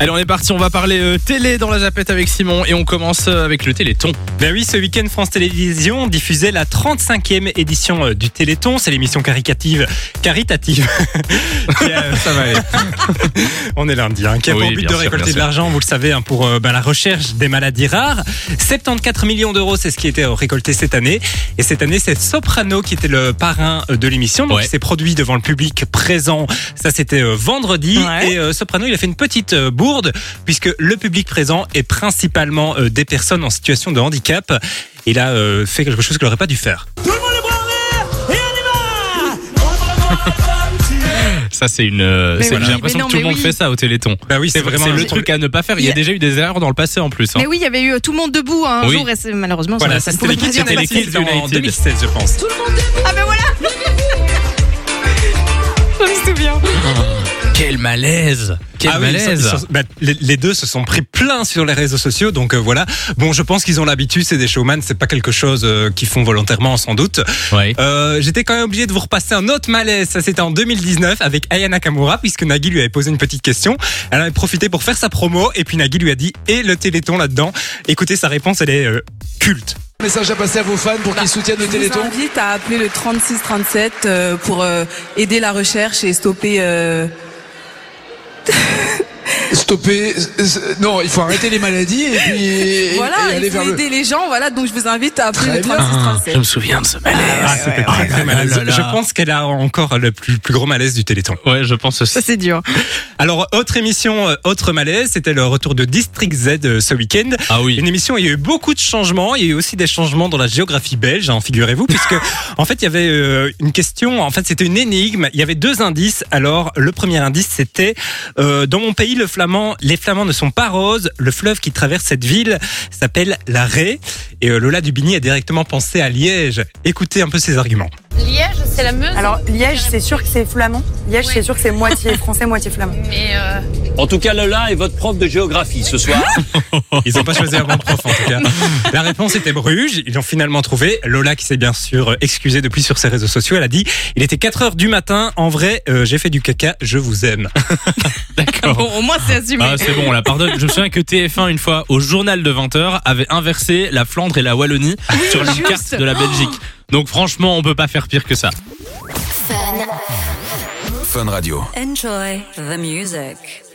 Allez, on est parti, on va parler euh, télé dans la zapette avec Simon et on commence euh, avec le Téléthon. Ben oui, ce week-end, France Télévisions diffusait la 35e édition euh, du Téléthon. C'est l'émission caricative, caritative. Qui, euh, Ça va aller. on est lundi, hein, qui a Oui, pour but de sûr, récolter de l'argent, vous le savez, hein, pour euh, ben, la recherche des maladies rares. 74 millions d'euros, c'est ce qui a été euh, récolté cette année. Et cette année, c'est Soprano qui était le parrain euh, de l'émission. Donc, Ouais. il s'est produit devant le public présent. Ça, c'était euh, vendredi. Ouais. Et euh, Soprano, il a fait une petite euh, puisque le public présent est principalement euh, des personnes en situation de handicap. Il a euh, fait quelque chose qu'il n'aurait pas dû faire. Ça, c'est une. euh, oui, J'ai l'impression non, que tout le monde oui. fait ça au Téléthon. Bah oui, C'est vraiment le truc à ne pas faire. Il y a déjà eu des erreurs dans le passé en plus. hein. Mais oui, il y avait eu tout le monde debout hein, un Oui. jour et malheureusement Voilà, ça, ça ne pas c'était en United. 2016, je pense. Ah ben voilà Je me souviens. Malaise Quel Ah oui, ils malaise sont- ils sont- bah, les, les deux se sont pris plein sur les réseaux sociaux, donc euh, voilà. Bon, je pense qu'ils ont l'habitude, c'est des showman, c'est pas quelque chose euh, qu'ils font volontairement, sans doute. Ouais. Euh, J'étais quand même obligé de vous repasser un autre malaise. Ça, c'était en 2019 avec Aya Nakamura, puisque Nagui lui avait posé une petite question. Elle avait profité pour faire sa promo, et puis Nagui lui a dit et le Téléthon là-dedans? Écoutez, sa réponse, elle est euh, culte. Message à passer à vos fans pour qu'ils soutiennent le Bah, Je vous Téléthon. invite à appeler le 3637 euh, pour euh, aider la recherche et stopper. Euh, Stopper. euh, Non, il faut arrêter les maladies et puis voilà, et aller il faut vers le. aider les gens. Voilà, donc je vous invite à appeler Très le bien. 3637. Je me souviens de ce malaise. Ah, c'était très, très là malaisant. là là. Je pense qu'elle a encore le plus, plus gros malaise du Téléthon. Ouais, je pense aussi. Ça c'est dur. Alors, autre émission, euh, autre malaise, c'était le retour de District Z euh, ce week-end. Ah oui. Une émission, où il y a eu beaucoup de changements. Il y a eu aussi des changements dans la géographie belge, hein, figurez-vous, puisque en fait, il y avait euh, une question. En fait, c'était une énigme. Il y avait deux indices. Alors, le premier indice, c'était euh, dans mon pays, le flamand, les Flamands ne sont pas roses. Le fleuve qui traverse cette ville s'appelle la Ré. Et euh, Lola Dubini a directement pensé à Liège. Écoutez un peu ses arguments. Liège, c'est la Meuse. Alors Liège, c'est sûr que c'est flamand. Liège, Oui. c'est sûr que c'est moitié français, moitié flamand. Mais euh, En tout cas, Lola est votre prof de géographie ce soir. Ils n'ont pas choisi un bon prof en tout cas. La réponse était Bruges. Ils l'ont finalement trouvé. Lola, qui s'est bien sûr excusée depuis sur ses réseaux sociaux, elle a dit il était 4 heures du matin. En vrai, euh, j'ai fait du caca. Je vous aime. D'accord. Bon, au moins c'est assumé. Ah, c'est bon, on la pardonne. Je me souviens que TF1, une fois, au journal de 20h, avait inversé la Flandre et la Wallonie sur la juste. carte de la Belgique. Donc franchement, on peut pas faire pire que ça. Enjoy the music.